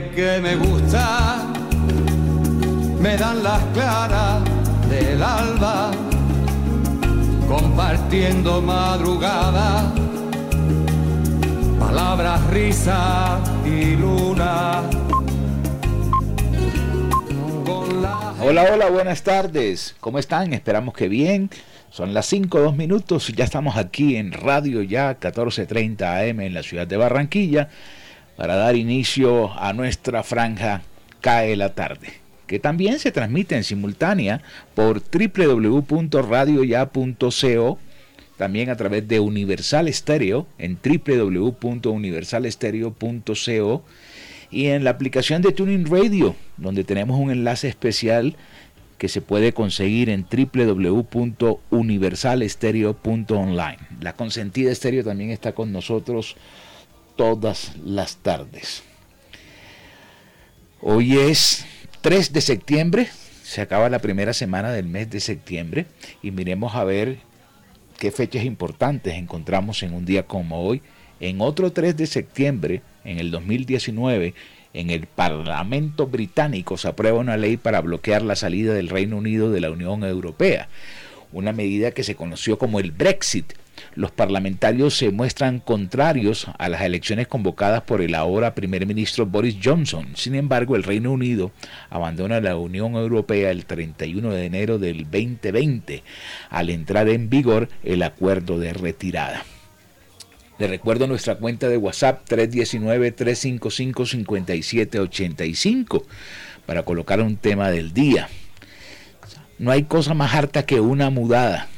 que me gusta me dan las claras del alba, compartiendo madrugada, palabras, risa y luna. Hola, hola, buenas tardes. ¿Cómo están? Esperamos que bien. Son las 5, 2 minutos. Ya estamos aquí en Radio Ya 1430 AM en la ciudad de Barranquilla para dar inicio a nuestra franja Cae la tarde, que también se transmite en simultánea por www.radioya.co, también a través de Universal Stereo en www.universalstereo.co y en la aplicación de Tuning Radio, donde tenemos un enlace especial que se puede conseguir en www.universalestereo.online. La consentida estéreo también está con nosotros todas las tardes. Hoy es 3 de septiembre, se acaba la primera semana del mes de septiembre y miremos a ver qué fechas importantes encontramos en un día como hoy. En otro 3 de septiembre, en el 2019, en el Parlamento británico se aprueba una ley para bloquear la salida del Reino Unido de la Unión Europea, una medida que se conoció como el Brexit los parlamentarios se muestran contrarios a las elecciones convocadas por el ahora primer ministro Boris Johnson. Sin embargo, el Reino Unido abandona la Unión Europea el 31 de enero del 2020 al entrar en vigor el acuerdo de retirada. Le recuerdo nuestra cuenta de WhatsApp 319-355-5785 para colocar un tema del día. No hay cosa más harta que una mudada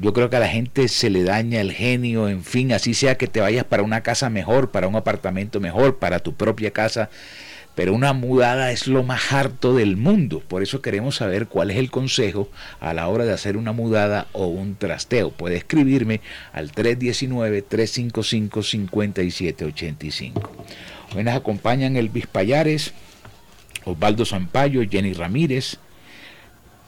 yo creo que a la gente se le daña el genio, en fin, así sea que te vayas para una casa mejor, para un apartamento mejor, para tu propia casa. Pero una mudada es lo más harto del mundo. Por eso queremos saber cuál es el consejo a la hora de hacer una mudada o un trasteo. Puede escribirme al 319-355-5785. Hoy nos acompañan Elvis Payares, Osvaldo Zampayo, Jenny Ramírez,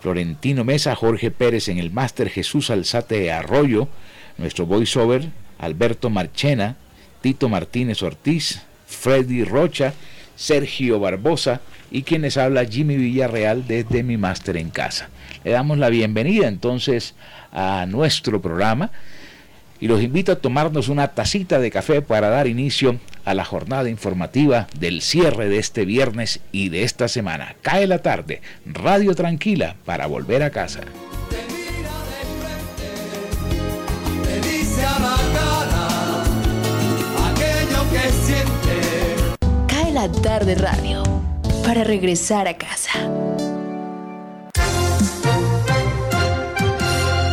Florentino Mesa, Jorge Pérez en el máster, Jesús Alzate Arroyo, nuestro voiceover, Alberto Marchena, Tito Martínez Ortiz, Freddy Rocha, Sergio Barbosa y quienes habla Jimmy Villarreal desde mi máster en casa. Le damos la bienvenida entonces a nuestro programa y los invito a tomarnos una tacita de café para dar inicio a la jornada informativa del cierre de este viernes y de esta semana. Cae la tarde, Radio Tranquila para volver a casa. Cae la tarde radio para regresar a casa.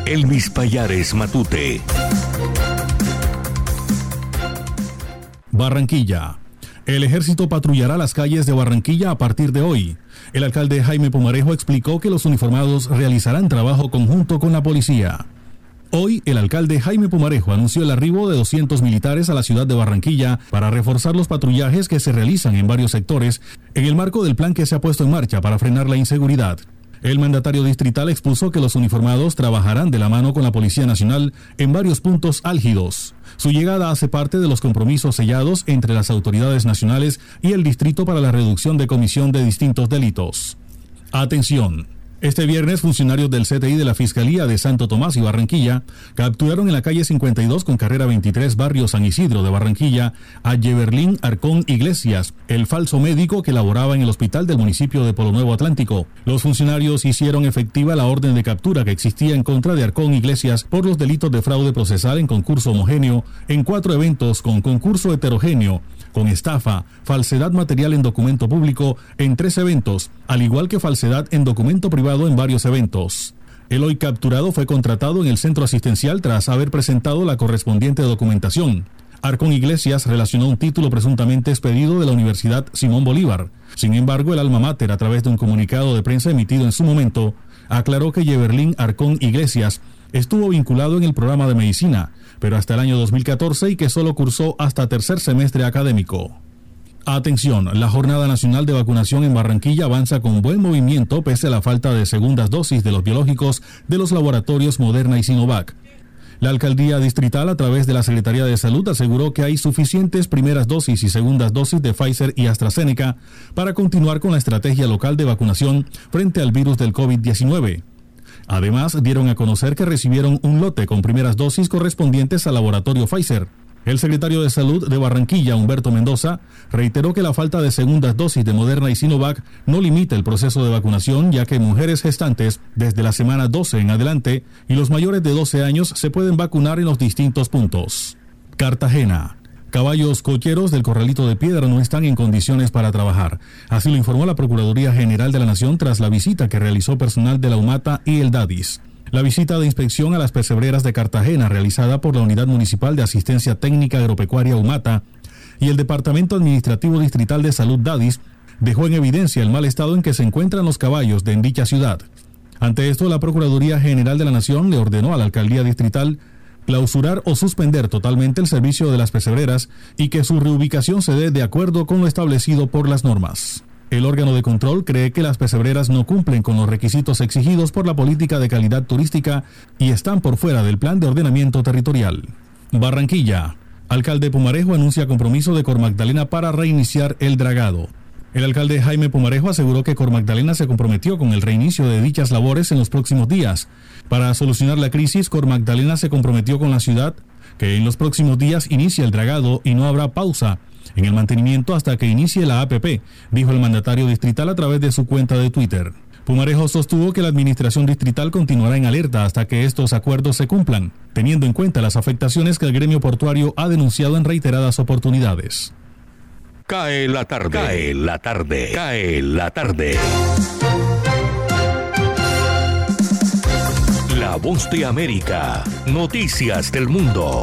Elvis Payares Matute. Barranquilla. El ejército patrullará las calles de Barranquilla a partir de hoy. El alcalde Jaime Pumarejo explicó que los uniformados realizarán trabajo conjunto con la policía. Hoy, el alcalde Jaime Pumarejo anunció el arribo de 200 militares a la ciudad de Barranquilla para reforzar los patrullajes que se realizan en varios sectores en el marco del plan que se ha puesto en marcha para frenar la inseguridad. El mandatario distrital expuso que los uniformados trabajarán de la mano con la Policía Nacional en varios puntos álgidos. Su llegada hace parte de los compromisos sellados entre las autoridades nacionales y el Distrito para la Reducción de Comisión de Distintos Delitos. Atención. Este viernes, funcionarios del CTI de la Fiscalía de Santo Tomás y Barranquilla capturaron en la calle 52 con carrera 23, barrio San Isidro de Barranquilla, a Yeberlín Arcón Iglesias, el falso médico que laboraba en el hospital del municipio de Polo Nuevo Atlántico. Los funcionarios hicieron efectiva la orden de captura que existía en contra de Arcón Iglesias por los delitos de fraude procesal en concurso homogéneo en cuatro eventos con concurso heterogéneo con estafa, falsedad material en documento público en tres eventos, al igual que falsedad en documento privado en varios eventos. El hoy capturado fue contratado en el centro asistencial tras haber presentado la correspondiente documentación. Arcón Iglesias relacionó un título presuntamente expedido de la Universidad Simón Bolívar. Sin embargo, el alma mater, a través de un comunicado de prensa emitido en su momento, aclaró que Yeberlín Arcón Iglesias estuvo vinculado en el programa de medicina, pero hasta el año 2014 y que solo cursó hasta tercer semestre académico. Atención, la Jornada Nacional de Vacunación en Barranquilla avanza con buen movimiento pese a la falta de segundas dosis de los biológicos de los laboratorios Moderna y Sinovac. La alcaldía distrital, a través de la Secretaría de Salud, aseguró que hay suficientes primeras dosis y segundas dosis de Pfizer y AstraZeneca para continuar con la estrategia local de vacunación frente al virus del COVID-19. Además, dieron a conocer que recibieron un lote con primeras dosis correspondientes al laboratorio Pfizer. El secretario de Salud de Barranquilla, Humberto Mendoza, reiteró que la falta de segundas dosis de Moderna y Sinovac no limita el proceso de vacunación, ya que mujeres gestantes desde la semana 12 en adelante y los mayores de 12 años se pueden vacunar en los distintos puntos. Cartagena. Caballos cocheros del Corralito de Piedra no están en condiciones para trabajar. Así lo informó la Procuraduría General de la Nación tras la visita que realizó personal de la UMATA y el DADIS. La visita de inspección a las pesebreras de Cartagena, realizada por la Unidad Municipal de Asistencia Técnica Agropecuaria UMATA y el Departamento Administrativo Distrital de Salud DADIS, dejó en evidencia el mal estado en que se encuentran los caballos de en dicha ciudad. Ante esto, la Procuraduría General de la Nación le ordenó a la Alcaldía Distrital clausurar o suspender totalmente el servicio de las pesebreras y que su reubicación se dé de acuerdo con lo establecido por las normas. El órgano de control cree que las pesebreras no cumplen con los requisitos exigidos por la política de calidad turística y están por fuera del plan de ordenamiento territorial. Barranquilla. Alcalde Pumarejo anuncia compromiso de Cor Magdalena para reiniciar el dragado. El alcalde Jaime Pumarejo aseguró que Cor Magdalena se comprometió con el reinicio de dichas labores en los próximos días. Para solucionar la crisis, Cor Magdalena se comprometió con la ciudad que en los próximos días inicie el dragado y no habrá pausa en el mantenimiento hasta que inicie la APP, dijo el mandatario distrital a través de su cuenta de Twitter. Pumarejo sostuvo que la administración distrital continuará en alerta hasta que estos acuerdos se cumplan, teniendo en cuenta las afectaciones que el gremio portuario ha denunciado en reiteradas oportunidades. Cae la tarde, cae la tarde, cae la tarde. La voz de América, noticias del mundo.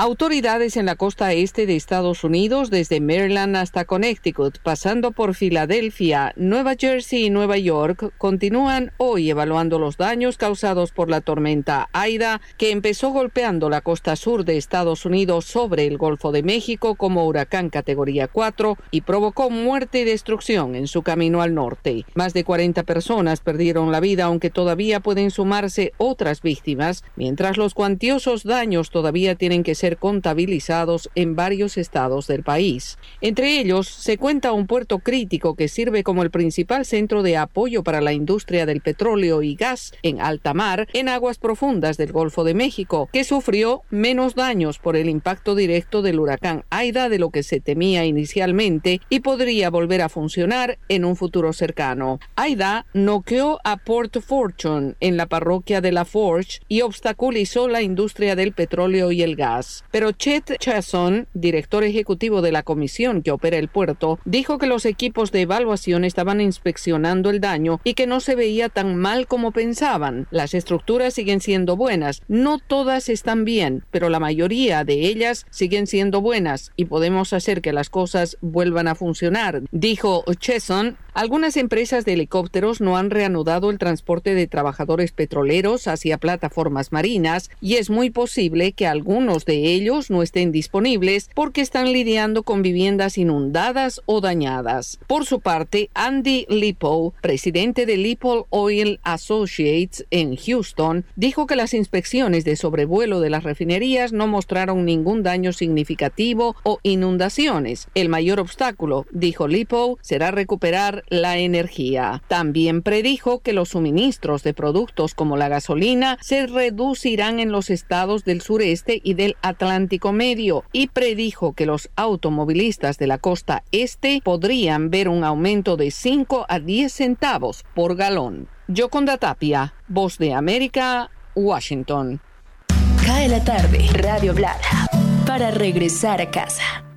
Autoridades en la costa este de Estados Unidos, desde Maryland hasta Connecticut, pasando por Filadelfia, Nueva Jersey y Nueva York, continúan hoy evaluando los daños causados por la tormenta Aida, que empezó golpeando la costa sur de Estados Unidos sobre el Golfo de México como huracán categoría 4 y provocó muerte y destrucción en su camino al norte. Más de 40 personas perdieron la vida, aunque todavía pueden sumarse otras víctimas, mientras los cuantiosos daños todavía tienen que ser contabilizados en varios estados del país. Entre ellos se cuenta un puerto crítico que sirve como el principal centro de apoyo para la industria del petróleo y gas en alta mar en aguas profundas del Golfo de México, que sufrió menos daños por el impacto directo del huracán Aida de lo que se temía inicialmente y podría volver a funcionar en un futuro cercano. Aida noqueó a Port Fortune en la parroquia de La Forge y obstaculizó la industria del petróleo y el gas. Pero Chet Chasson, director ejecutivo de la comisión que opera el puerto, dijo que los equipos de evaluación estaban inspeccionando el daño y que no se veía tan mal como pensaban. Las estructuras siguen siendo buenas, no todas están bien, pero la mayoría de ellas siguen siendo buenas y podemos hacer que las cosas vuelvan a funcionar, dijo Chesson algunas empresas de helicópteros no han reanudado el transporte de trabajadores petroleros hacia plataformas marinas y es muy posible que algunos de ellos no estén disponibles porque están lidiando con viviendas inundadas o dañadas. Por su parte, Andy Lipo, presidente de Lipo Oil Associates en Houston, dijo que las inspecciones de sobrevuelo de las refinerías no mostraron ningún daño significativo o inundaciones. El mayor obstáculo, dijo Lipo, será recuperar la energía. También predijo que los suministros de productos como la gasolina se reducirán en los estados del sureste y del Atlántico Medio y predijo que los automovilistas de la costa este podrían ver un aumento de 5 a 10 centavos por galón. Yoconda Tapia, Voz de América, Washington. Cae la tarde, Radio Blada, para regresar a casa.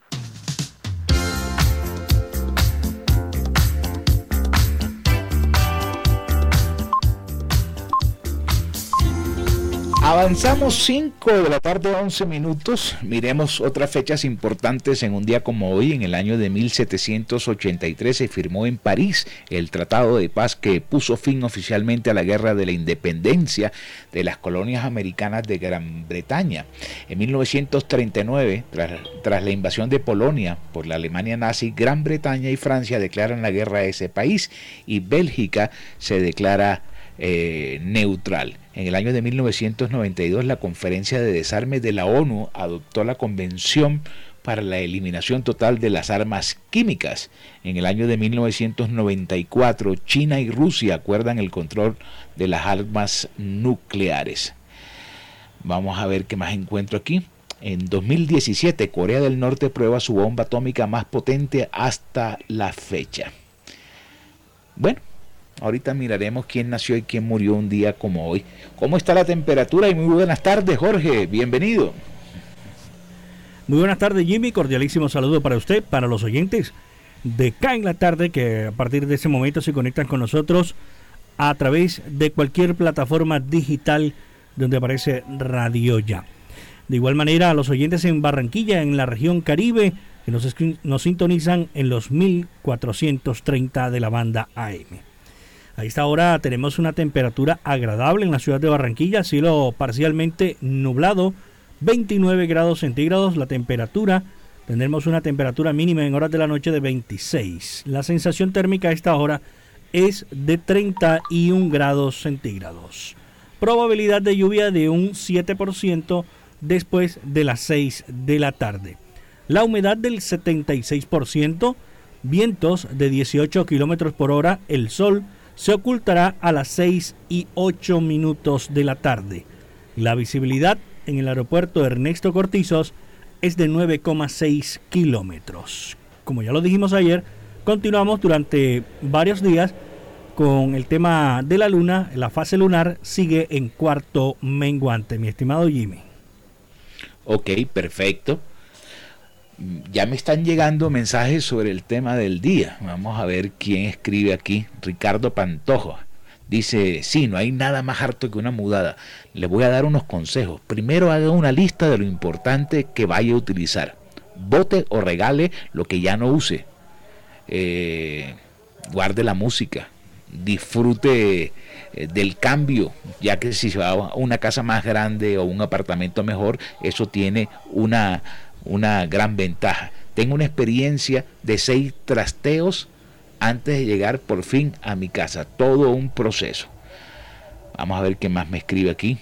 Avanzamos 5 de la tarde, 11 minutos. Miremos otras fechas importantes en un día como hoy. En el año de 1783 se firmó en París el Tratado de Paz que puso fin oficialmente a la Guerra de la Independencia de las colonias americanas de Gran Bretaña. En 1939, tras, tras la invasión de Polonia por la Alemania nazi, Gran Bretaña y Francia declaran la guerra a ese país y Bélgica se declara eh, neutral. En el año de 1992 la Conferencia de Desarme de la ONU adoptó la Convención para la eliminación total de las armas químicas. En el año de 1994 China y Rusia acuerdan el control de las armas nucleares. Vamos a ver qué más encuentro aquí. En 2017 Corea del Norte prueba su bomba atómica más potente hasta la fecha. Bueno, Ahorita miraremos quién nació y quién murió un día como hoy. ¿Cómo está la temperatura? Y muy buenas tardes, Jorge. Bienvenido. Muy buenas tardes, Jimmy. Cordialísimo saludo para usted, para los oyentes de K en la tarde, que a partir de ese momento se conectan con nosotros a través de cualquier plataforma digital donde aparece Radio Ya. De igual manera, a los oyentes en Barranquilla, en la región Caribe, que nos, nos sintonizan en los 1430 de la banda AM. A esta hora tenemos una temperatura agradable en la ciudad de Barranquilla, cielo parcialmente nublado, 29 grados centígrados la temperatura. Tendremos una temperatura mínima en horas de la noche de 26. La sensación térmica a esta hora es de 31 grados centígrados. Probabilidad de lluvia de un 7% después de las 6 de la tarde. La humedad del 76%, vientos de 18 kilómetros por hora, el sol se ocultará a las 6 y 8 minutos de la tarde. La visibilidad en el aeropuerto Ernesto Cortizos es de 9,6 kilómetros. Como ya lo dijimos ayer, continuamos durante varios días con el tema de la luna. La fase lunar sigue en cuarto menguante, mi estimado Jimmy. Ok, perfecto ya me están llegando mensajes sobre el tema del día. Vamos a ver quién escribe aquí. Ricardo Pantojo. Dice, sí, no hay nada más harto que una mudada. Le voy a dar unos consejos. Primero haga una lista de lo importante que vaya a utilizar. Bote o regale lo que ya no use. Eh, guarde la música. Disfrute eh, del cambio, ya que si se va a una casa más grande o un apartamento mejor, eso tiene una una gran ventaja. Tengo una experiencia de seis trasteos antes de llegar por fin a mi casa. Todo un proceso. Vamos a ver qué más me escribe aquí.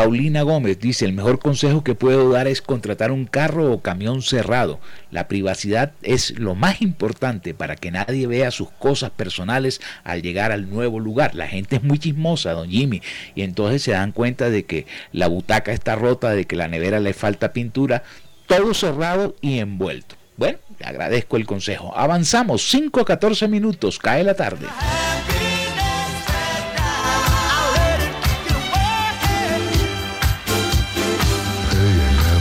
Paulina Gómez dice, el mejor consejo que puedo dar es contratar un carro o camión cerrado. La privacidad es lo más importante para que nadie vea sus cosas personales al llegar al nuevo lugar. La gente es muy chismosa, don Jimmy, y entonces se dan cuenta de que la butaca está rota, de que la nevera le falta pintura, todo cerrado y envuelto. Bueno, le agradezco el consejo. Avanzamos, 5 a 14 minutos, cae la tarde.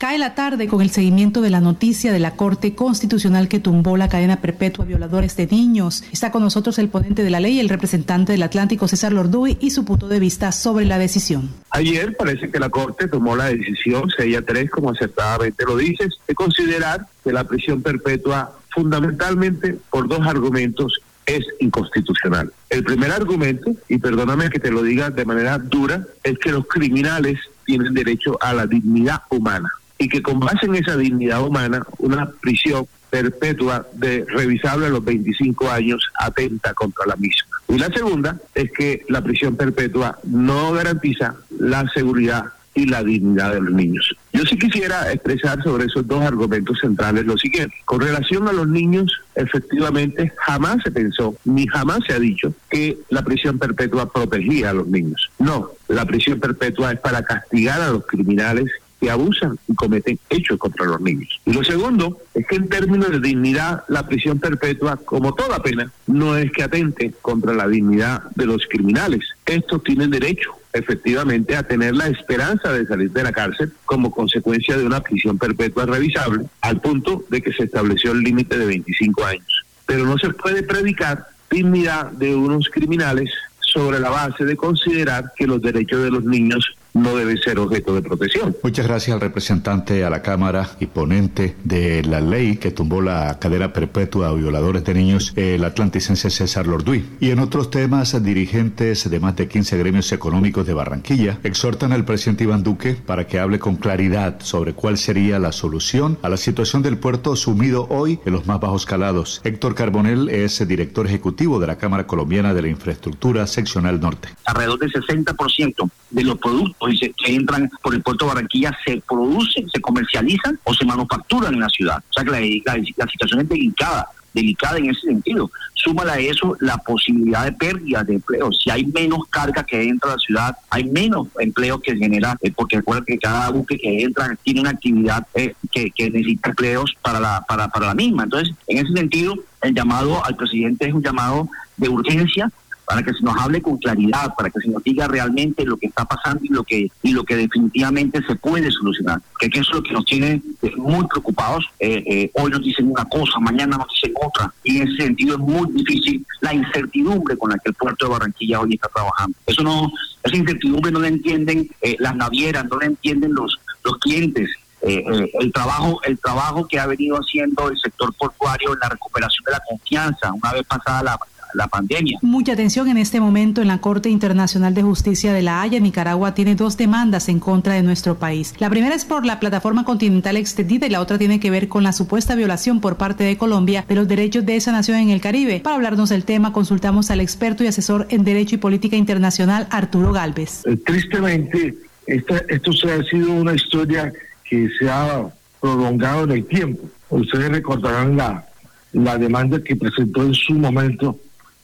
Cae la tarde con el seguimiento de la noticia de la Corte Constitucional que tumbó la cadena perpetua a violadores de niños. Está con nosotros el ponente de la ley, el representante del Atlántico César Lorduy y su punto de vista sobre la decisión. Ayer parece que la Corte tomó la decisión, sella 3, como acertadamente lo dices, de considerar que la prisión perpetua fundamentalmente por dos argumentos es inconstitucional. El primer argumento, y perdóname que te lo diga de manera dura, es que los criminales tienen derecho a la dignidad humana y que con base en esa dignidad humana, una prisión perpetua de revisable a los 25 años atenta contra la misma. Y la segunda es que la prisión perpetua no garantiza la seguridad y la dignidad de los niños. Yo sí quisiera expresar sobre esos dos argumentos centrales lo siguiente. Con relación a los niños, efectivamente jamás se pensó, ni jamás se ha dicho que la prisión perpetua protegía a los niños. No, la prisión perpetua es para castigar a los criminales que abusan y cometen hechos contra los niños. Y lo segundo es que en términos de dignidad, la prisión perpetua, como toda pena, no es que atente contra la dignidad de los criminales. Estos tienen derecho efectivamente a tener la esperanza de salir de la cárcel como consecuencia de una prisión perpetua revisable, al punto de que se estableció el límite de 25 años. Pero no se puede predicar dignidad de unos criminales sobre la base de considerar que los derechos de los niños no debe ser objeto de protección. Muchas gracias al representante a la Cámara y ponente de la ley que tumbó la cadena perpetua a violadores de niños, el atlanticense César Lorduy. Y en otros temas, dirigentes de más de 15 gremios económicos de Barranquilla exhortan al presidente Iván Duque para que hable con claridad sobre cuál sería la solución a la situación del puerto sumido hoy en los más bajos calados. Héctor Carbonel es director ejecutivo de la Cámara Colombiana de la Infraestructura Seccional Norte. Alrededor del 60% de los productos que entran por el puerto Barranquilla se producen, se comercializan o se manufacturan en la ciudad. O sea que la, la, situación es delicada delicada en ese sentido. Súmala a eso la posibilidad de pérdida de empleo. Si hay menos carga que entra a la ciudad, hay menos empleo que genera, eh, porque recuerda que cada buque que entra tiene una actividad eh, que, que, necesita empleos para la, para, para la misma. Entonces, en ese sentido, el llamado al presidente es un llamado de urgencia para que se nos hable con claridad, para que se nos diga realmente lo que está pasando y lo que y lo que definitivamente se puede solucionar. Que, eso es lo que nos tiene eh, muy preocupados. Eh, eh, hoy nos dicen una cosa, mañana nos dicen otra, y en ese sentido es muy difícil la incertidumbre con la que el puerto de Barranquilla hoy está trabajando. Eso no, esa incertidumbre no la entienden las navieras, no la entienden los los clientes. el trabajo el trabajo que ha venido haciendo el sector portuario en la recuperación de la confianza una vez pasada la, la pandemia. Mucha atención en este momento en la Corte Internacional de Justicia de la Haya. Nicaragua tiene dos demandas en contra de nuestro país. La primera es por la plataforma continental extendida y la otra tiene que ver con la supuesta violación por parte de Colombia de los derechos de esa nación en el Caribe. Para hablarnos del tema, consultamos al experto y asesor en Derecho y Política Internacional, Arturo Galvez. Eh, tristemente, esta, esto se ha sido una historia que se ha prolongado en el tiempo. Ustedes recordarán la, la demanda que presentó en su momento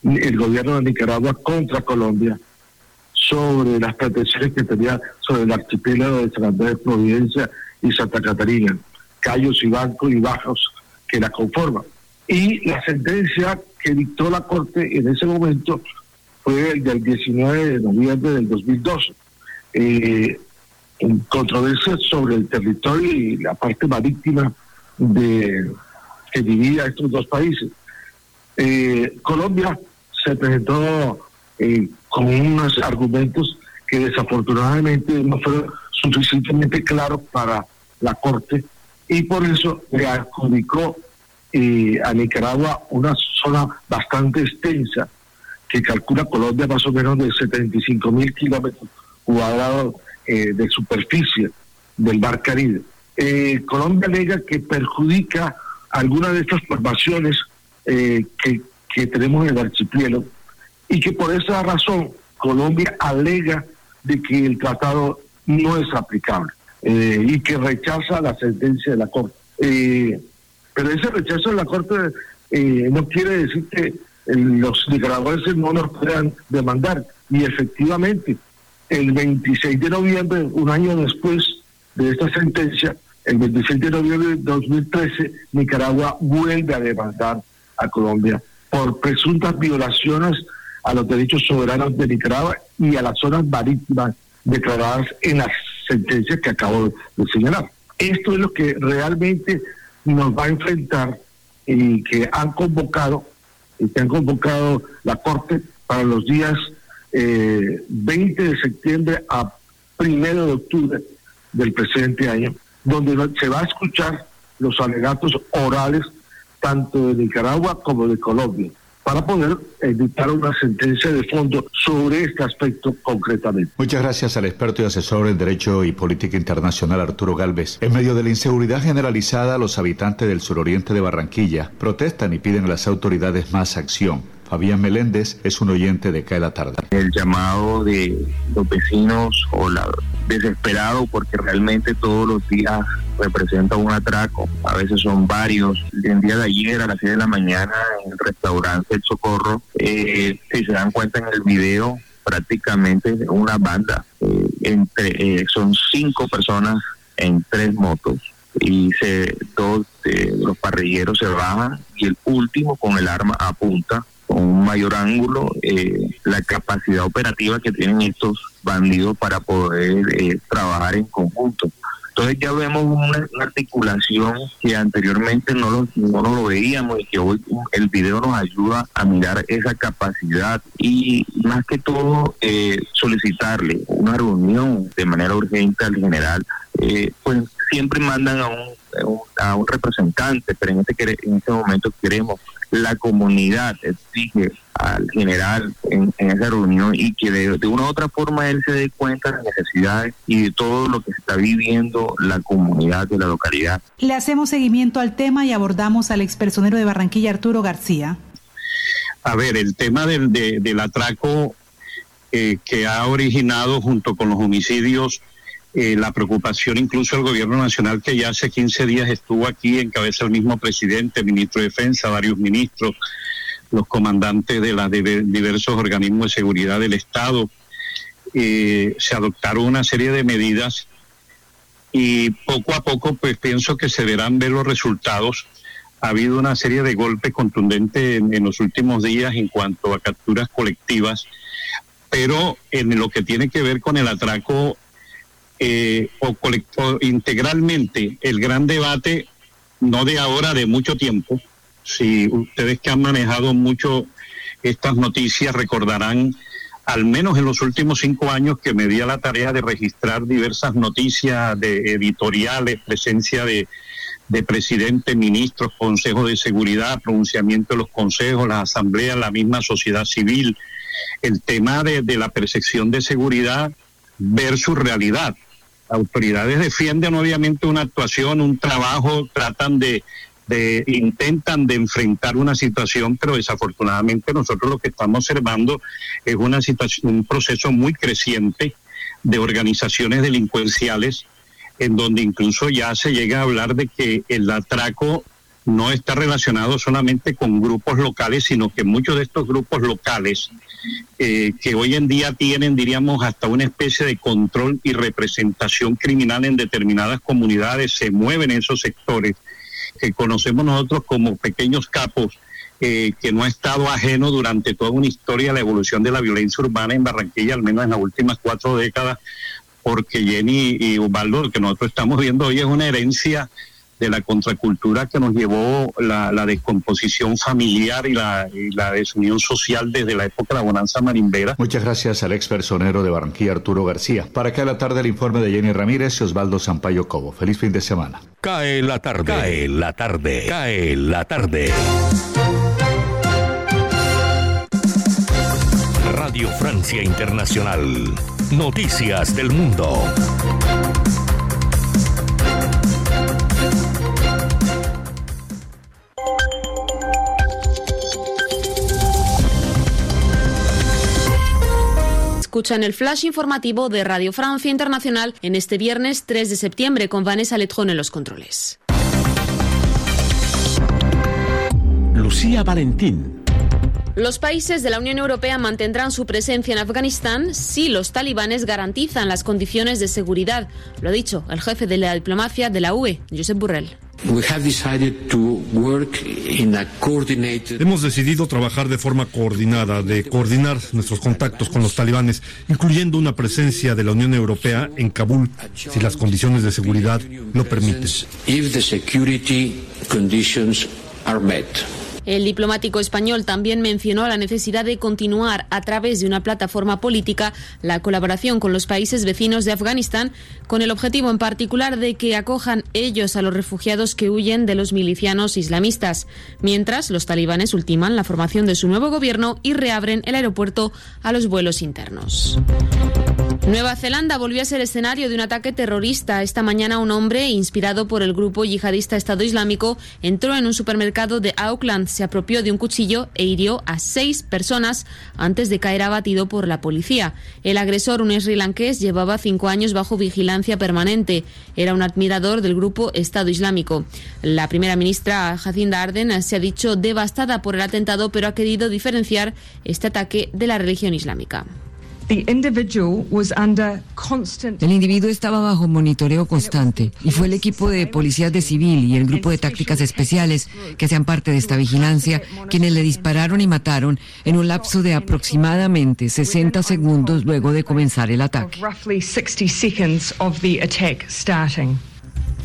el gobierno de Nicaragua contra Colombia sobre las pretensiones que tenía sobre el archipiélago de San Andrés, Providencia y Santa Catarina, Cayos y Bancos y Bajos que la conforman. Y la sentencia que dictó la Corte en ese momento fue el del 19 de noviembre del 2012. Eh, en controversia sobre el territorio y la parte marítima de que divide estos dos países. Eh, Colombia se presentó eh, con unos argumentos que desafortunadamente no fueron suficientemente claros para la Corte y por eso le adjudicó eh, a Nicaragua una zona bastante extensa que calcula Colombia más o menos de 75 mil kilómetros cuadrados eh, de superficie del Mar Caribe. Colombia alega que perjudica algunas de estas formaciones que que tenemos en el archipiélago y que por esa razón Colombia alega de que el tratado no es aplicable eh, y que rechaza la sentencia de la Corte. Eh, pero ese rechazo de la Corte eh, no quiere decir que los nicaragüenses no nos puedan demandar. Y efectivamente, el 26 de noviembre, un año después de esta sentencia, el 26 de noviembre de 2013, Nicaragua vuelve a demandar a Colombia por presuntas violaciones a los derechos soberanos de Nicaragua y a las zonas marítimas declaradas en las sentencias que acabo de señalar. Esto es lo que realmente nos va a enfrentar y que han convocado, y que han convocado la Corte para los días 20 eh, de septiembre a 1 de octubre del presente año, donde se va a escuchar los alegatos orales tanto de Nicaragua como de Colombia, para poder dictar una sentencia de fondo sobre este aspecto concretamente. Muchas gracias al experto y asesor en Derecho y Política Internacional Arturo Galvez. En medio de la inseguridad generalizada, los habitantes del suroriente de Barranquilla protestan y piden a las autoridades más acción. Fabián Meléndez es un oyente de Cae la Tarde. El llamado de los vecinos o la desesperado porque realmente todos los días representa un atraco, a veces son varios. El día de ayer a las 6 de la mañana en el restaurante El Socorro, eh, si se dan cuenta en el video, prácticamente una banda, eh, entre eh, son cinco personas en tres motos y se, dos de los parrilleros se bajan y el último con el arma apunta con un mayor ángulo eh, la capacidad operativa que tienen estos bandidos para poder eh, trabajar en conjunto. Entonces ya vemos una, articulación que anteriormente no lo, no lo veíamos y que hoy el video nos ayuda a mirar esa capacidad y más que todo eh, solicitarle una reunión de manera urgente al general, eh, pues siempre mandan a un, a un representante, pero en este, en este momento queremos la comunidad exige al general en, esa reunión y que de, una u otra forma él se dé cuenta de las necesidades y de todo lo que está viviendo la comunidad de la localidad. Le hacemos seguimiento al tema y abordamos al expersonero de Barranquilla, Arturo García. A ver, el tema del, del atraco eh, que ha originado junto con los homicidios eh, la preocupación incluso del gobierno nacional que ya hace 15 días estuvo aquí en cabeza el mismo presidente, ministro de Defensa, varios ministros, los comandantes de los diversos organismos de seguridad del Estado. Eh, se adoptaron una serie de medidas y poco a poco pues pienso que se verán ver los resultados. Ha habido una serie de golpes contundentes en los últimos días en cuanto a capturas colectivas, pero en lo que tiene que ver con el atraco eh, o, integralmente el gran debate, no de ahora, de mucho tiempo. Si ustedes que han manejado mucho estas noticias recordarán, al menos en los últimos cinco años, que me di a la tarea de registrar diversas noticias de editoriales, presencia de, de presidentes, ministros, consejos de seguridad, pronunciamiento de los consejos, las asambleas, la misma sociedad civil, el tema de, de la percepción de seguridad versus realidad autoridades defienden obviamente una actuación, un trabajo, tratan de, de, intentan de enfrentar una situación, pero desafortunadamente nosotros lo que estamos observando es una situación, un proceso muy creciente de organizaciones delincuenciales, en donde incluso ya se llega a hablar de que el atraco no está relacionado solamente con grupos locales, sino que muchos de estos grupos locales eh, que hoy en día tienen, diríamos, hasta una especie de control y representación criminal en determinadas comunidades, se mueven en esos sectores. Que conocemos nosotros como pequeños capos, eh, que no ha estado ajeno durante toda una historia la evolución de la violencia urbana en Barranquilla, al menos en las últimas cuatro décadas, porque Jenny y Ubaldo, lo que nosotros estamos viendo hoy es una herencia de la contracultura que nos llevó la, descomposición familiar y la, desunión social desde la época de la bonanza marimbera. Muchas gracias al ex personero de Barranquilla, Arturo García. Para que a la tarde el informe de Jenny Ramírez y Osvaldo Sampaio Cobo. Feliz fin de semana. Cae la tarde. Cae la tarde. Cae la tarde. Radio Francia Internacional. Noticias del Mundo. Escuchan el flash informativo de Radio Francia Internacional en este viernes 3 de septiembre con Vanessa Letrón en los controles. Lucía Valentín. Los países de la Unión Europea mantendrán su presencia en Afganistán si los talibanes garantizan las condiciones de seguridad, lo ha dicho el jefe de la diplomacia de la UE, Josep Burrell. Hemos decidido trabajar de forma coordinada, de coordinar nuestros contactos con los talibanes, incluyendo una presencia de la Unión Europea en Kabul, si las condiciones de seguridad lo permiten. El diplomático español también mencionó la necesidad de continuar a través de una plataforma política la colaboración con los países vecinos de Afganistán, con el objetivo en particular de que acojan ellos a los refugiados que huyen de los milicianos islamistas, mientras los talibanes ultiman la formación de su nuevo gobierno y reabren el aeropuerto a los vuelos internos. Nueva Zelanda volvió a ser escenario de un ataque terrorista. Esta mañana un hombre, inspirado por el grupo yihadista Estado Islámico, entró en un supermercado de Auckland, se apropió de un cuchillo e hirió a seis personas antes de caer abatido por la policía. El agresor, un sri lankés, llevaba cinco años bajo vigilancia permanente. Era un admirador del grupo Estado Islámico. La primera ministra Jacinda Arden se ha dicho devastada por el atentado, pero ha querido diferenciar este ataque de la religión islámica. El individuo estaba bajo monitoreo constante y fue el equipo de policías de civil y el grupo de tácticas especiales que hacían parte de esta vigilancia quienes le dispararon y mataron en un lapso de aproximadamente 60 segundos luego de comenzar el ataque.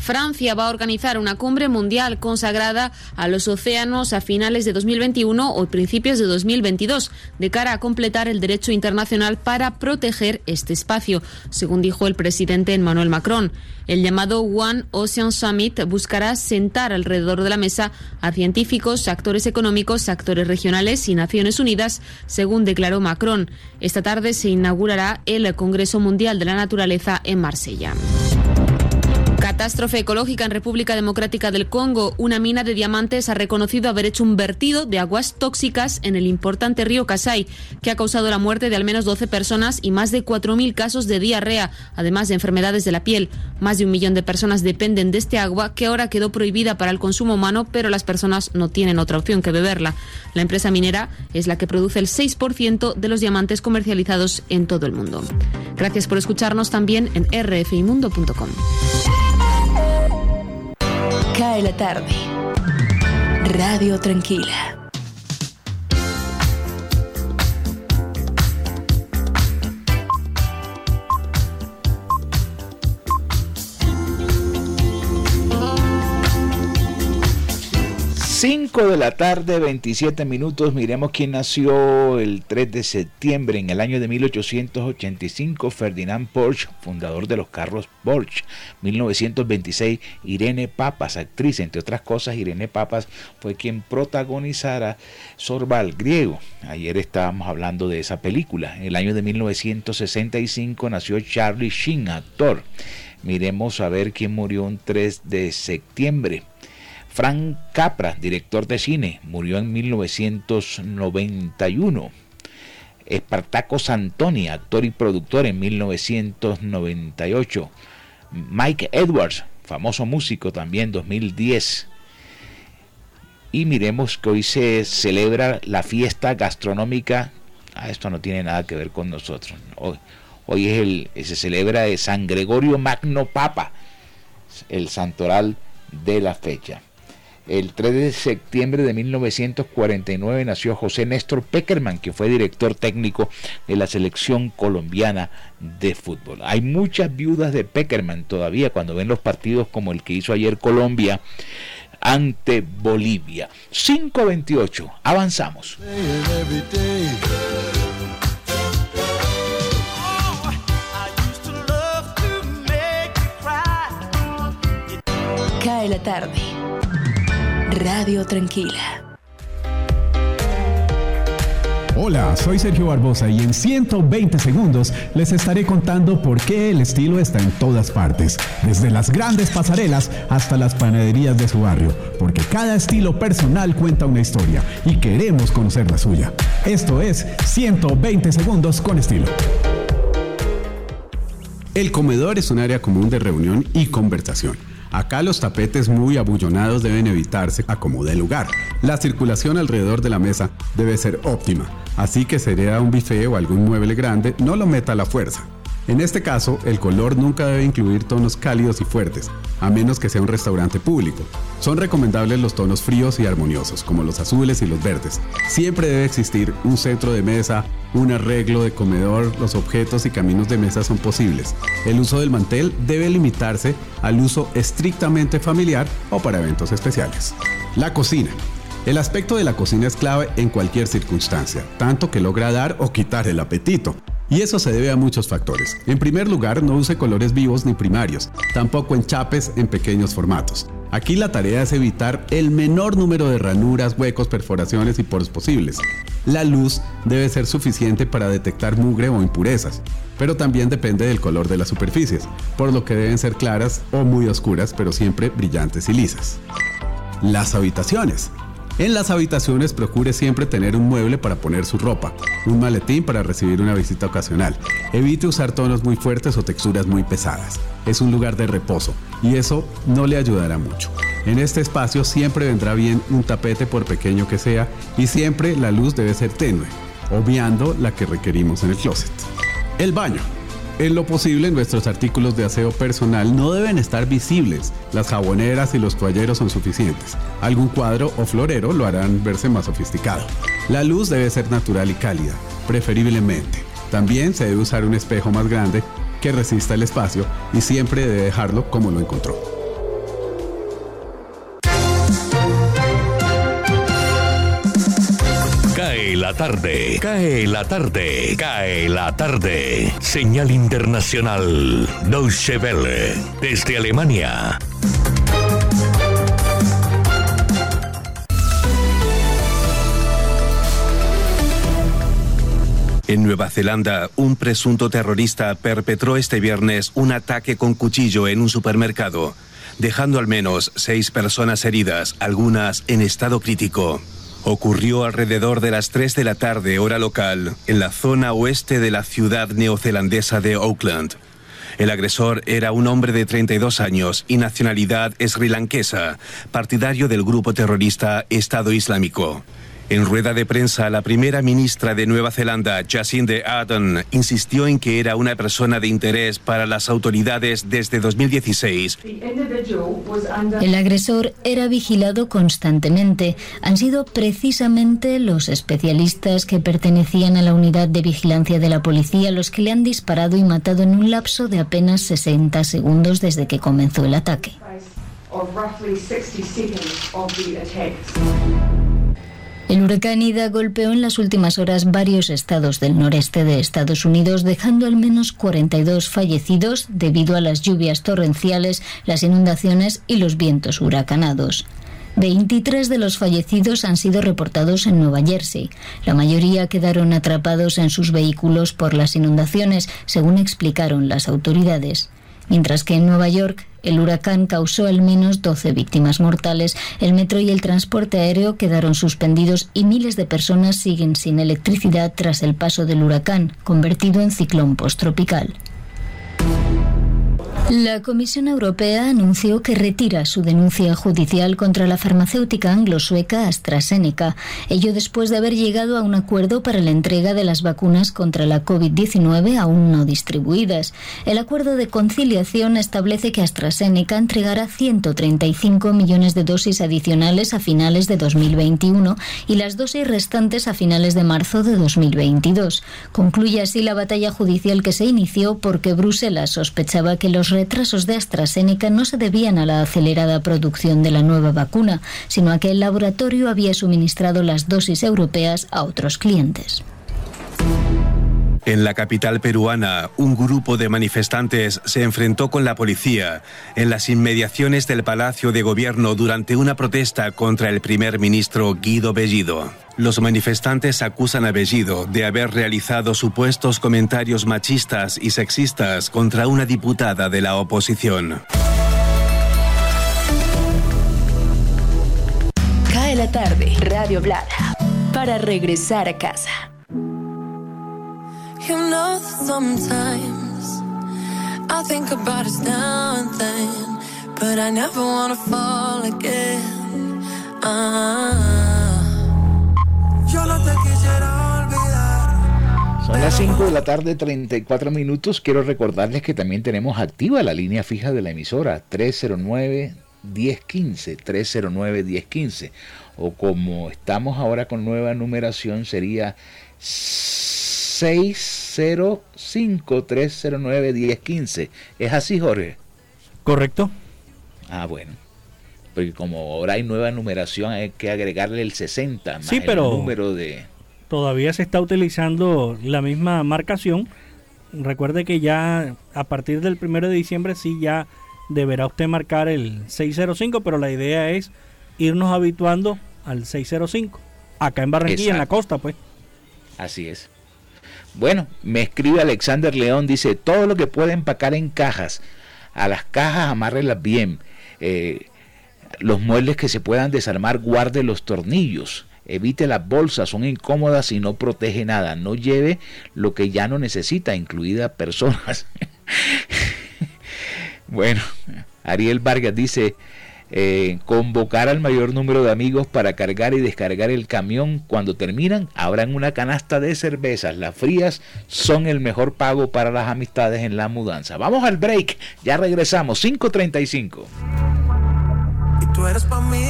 Francia va a organizar una cumbre mundial consagrada a los océanos a finales de 2021 o principios de 2022, de cara a completar el derecho internacional para proteger este espacio, según dijo el presidente Emmanuel Macron. El llamado One Ocean Summit buscará sentar alrededor de la mesa a científicos, actores económicos, actores regionales y Naciones Unidas, según declaró Macron. Esta tarde se inaugurará el Congreso Mundial de la Naturaleza en Marsella. Catástrofe ecológica en República Democrática del Congo. Una mina de diamantes ha reconocido haber hecho un vertido de aguas tóxicas en el importante río Kasai, que ha causado la muerte de al menos 12 personas y más de 4.000 casos de diarrea, además de enfermedades de la piel. Más de un millón de personas dependen de este agua, que ahora quedó prohibida para el consumo humano, pero las personas no tienen otra opción que beberla. La empresa minera es la que produce el 6% de los diamantes comercializados en todo el mundo. Gracias por escucharnos también en rfimundo.com. Cae la tarde. Radio Tranquila. 5 de la tarde, 27 minutos. Miremos quién nació el 3 de septiembre en el año de 1885. Ferdinand Porsche, fundador de los carros Porsche. 1926, Irene Papas, actriz. Entre otras cosas, Irene Papas fue quien protagonizara Sorval griego. Ayer estábamos hablando de esa película. En el año de 1965 nació Charlie Sheen, actor. Miremos a ver quién murió un 3 de septiembre. Frank Capra, director de cine, murió en 1991. Espartaco Santoni, actor y productor en 1998. Mike Edwards, famoso músico también 2010. Y miremos que hoy se celebra la fiesta gastronómica. Ah, esto no tiene nada que ver con nosotros. Hoy, hoy es el, se celebra de San Gregorio Magno Papa, el santoral de la fecha. El 3 de septiembre de 1949 nació José Néstor Peckerman, que fue director técnico de la selección colombiana de fútbol. Hay muchas viudas de Peckerman todavía cuando ven los partidos como el que hizo ayer Colombia ante Bolivia. 5-28, avanzamos. Cae la tarde Radio Tranquila. Hola, soy Sergio Barbosa y en 120 segundos les estaré contando por qué el estilo está en todas partes, desde las grandes pasarelas hasta las panaderías de su barrio, porque cada estilo personal cuenta una historia y queremos conocer la suya. Esto es 120 segundos con estilo. El comedor es un área común de reunión y conversación Acá los tapetes muy abullonados deben evitarse a como lugar. La circulación alrededor de la mesa debe ser óptima, así que sería un buffet o algún mueble grande, no lo meta a la fuerza. En este caso, el color nunca debe incluir tonos cálidos y fuertes, a menos que sea un restaurante público. Son recomendables los tonos fríos y armoniosos, como los azules y los verdes. Siempre debe existir un centro de mesa, un arreglo de comedor, los objetos y caminos de mesa son posibles. El uso del mantel debe limitarse al uso estrictamente familiar o para eventos especiales. La cocina. El aspecto de la cocina es clave en cualquier circunstancia, tanto que logra dar o quitar el apetito. Y eso se debe a muchos factores. En primer lugar, no use colores vivos ni primarios, tampoco enchapes en pequeños formatos. Aquí la tarea es evitar el menor número de ranuras, huecos, perforaciones y poros posibles. La luz debe ser suficiente para detectar mugre o impurezas, pero también depende del color de las superficies, por lo que deben ser claras o muy oscuras, pero siempre brillantes y lisas. Las habitaciones. En las habitaciones procure siempre tener un mueble para poner su ropa, un maletín para recibir una visita ocasional. Evite usar tonos muy fuertes o texturas muy pesadas. Es un lugar de reposo y eso no le ayudará mucho. En este espacio siempre vendrá bien un tapete por pequeño que sea y siempre la luz debe ser tenue, obviando la que requerimos en el closet. El baño. En lo posible, nuestros artículos de aseo personal no deben estar visibles. Las jaboneras y los toalleros son suficientes. Algún cuadro o florero lo harán verse más sofisticado. La luz debe ser natural y cálida, preferiblemente. También se debe usar un espejo más grande que resista el espacio y siempre debe dejarlo como lo encontró. La tarde, cae la tarde, cae la tarde. Señal internacional, Deutsche Welle, desde Alemania. En Nueva Zelanda, un presunto terrorista perpetró este viernes un ataque con cuchillo en un supermercado, dejando al menos seis personas heridas, algunas en estado crítico. Ocurrió alrededor de las 3 de la tarde hora local, en la zona oeste de la ciudad neozelandesa de Auckland. El agresor era un hombre de 32 años y nacionalidad srilankesa, partidario del grupo terrorista Estado Islámico. En rueda de prensa, la primera ministra de Nueva Zelanda, Jacinda Ardern, insistió en que era una persona de interés para las autoridades desde 2016. El agresor era vigilado constantemente. Han sido precisamente los especialistas que pertenecían a la unidad de vigilancia de la policía los que le han disparado y matado en un lapso de apenas 60 segundos desde que comenzó el ataque. El huracán Ida golpeó en las últimas horas varios estados del noreste de Estados Unidos, dejando al menos 42 fallecidos debido a las lluvias torrenciales, las inundaciones y los vientos huracanados. 23 de los fallecidos han sido reportados en Nueva Jersey. La mayoría quedaron atrapados en sus vehículos por las inundaciones, según explicaron las autoridades. Mientras que en Nueva York el huracán causó al menos 12 víctimas mortales, el metro y el transporte aéreo quedaron suspendidos y miles de personas siguen sin electricidad tras el paso del huracán, convertido en ciclón posttropical. La Comisión Europea anunció que retira su denuncia judicial contra la farmacéutica anglo-sueca AstraZeneca, ello después de haber llegado a un acuerdo para la entrega de las vacunas contra la COVID-19 aún no distribuidas. El acuerdo de conciliación establece que AstraZeneca entregará 135 millones de dosis adicionales a finales de 2021 y las dosis restantes a finales de marzo de 2022. Concluye así la batalla judicial que se inició porque Bruselas sospechaba que los retrasos de AstraZeneca no se debían a la acelerada producción de la nueva vacuna, sino a que el laboratorio había suministrado las dosis europeas a otros clientes. En la capital peruana, un grupo de manifestantes se enfrentó con la policía en las inmediaciones del Palacio de Gobierno durante una protesta contra el primer ministro Guido Bellido. Los manifestantes acusan a Bellido de haber realizado supuestos comentarios machistas y sexistas contra una diputada de la oposición. Cae la tarde, Radio Blada, para regresar a casa. Sometimes I think about us but I never wanna fall again. Ah. Yo no te quisiera olvidar. Son las 5 de la tarde, 34 minutos. Quiero recordarles que también tenemos activa la línea fija de la emisora 309 1015, 309 1015. O como estamos ahora con nueva numeración, sería 605-309-1015. ¿Es así, Jorge? Correcto. Ah, bueno. Porque como ahora hay nueva numeración, hay que agregarle el 60 más Sí, pero el número de... todavía se está utilizando la misma marcación. Recuerde que ya a partir del 1 de diciembre sí ya deberá usted marcar el 605, pero la idea es irnos habituando al 605. Acá en Barranquilla, en la costa, pues. Así es. Bueno, me escribe Alexander León, dice, todo lo que pueda empacar en cajas, a las cajas amárrelas bien, eh, los muebles que se puedan desarmar, guarde los tornillos, evite las bolsas, son incómodas y no protege nada, no lleve lo que ya no necesita, incluidas personas. bueno, Ariel Vargas dice, eh, convocar al mayor número de amigos para cargar y descargar el camión. Cuando terminan, abran una canasta de cervezas. Las frías son el mejor pago para las amistades en la mudanza. Vamos al break, ya regresamos, 5.35. Y tú eres para mí.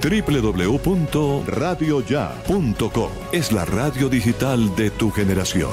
www.radioya.com es la radio digital de tu generación.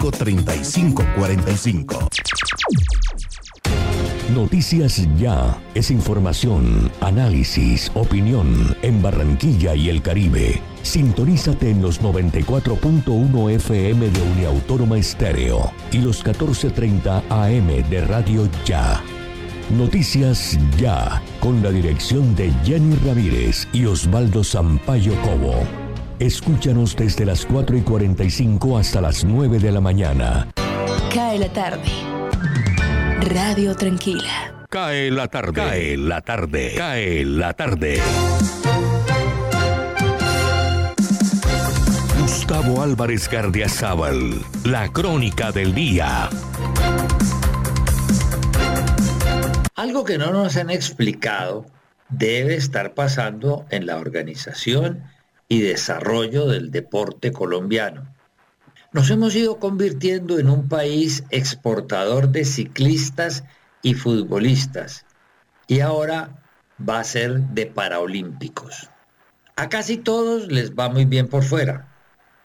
315-545-3545. Noticias Ya es información, análisis, opinión en Barranquilla y el Caribe. Sintonízate en los 94.1 FM de Uniautónoma Estéreo y los 1430 AM de Radio Ya. Noticias Ya, con la dirección de Jenny Ramírez y Osvaldo Sampaio Cobo. Escúchanos desde las 4 y 45 hasta las 9 de la mañana. Cae la tarde. Radio Tranquila. Cae la tarde. Cae la tarde. Cae la tarde. Gustavo Álvarez Gardiazabal, la crónica del día. Algo que no nos han explicado debe estar pasando en la organización y desarrollo del deporte colombiano. Nos hemos ido convirtiendo en un país exportador de ciclistas y futbolistas y ahora va a ser de paraolímpicos. A casi todos les va muy bien por fuera.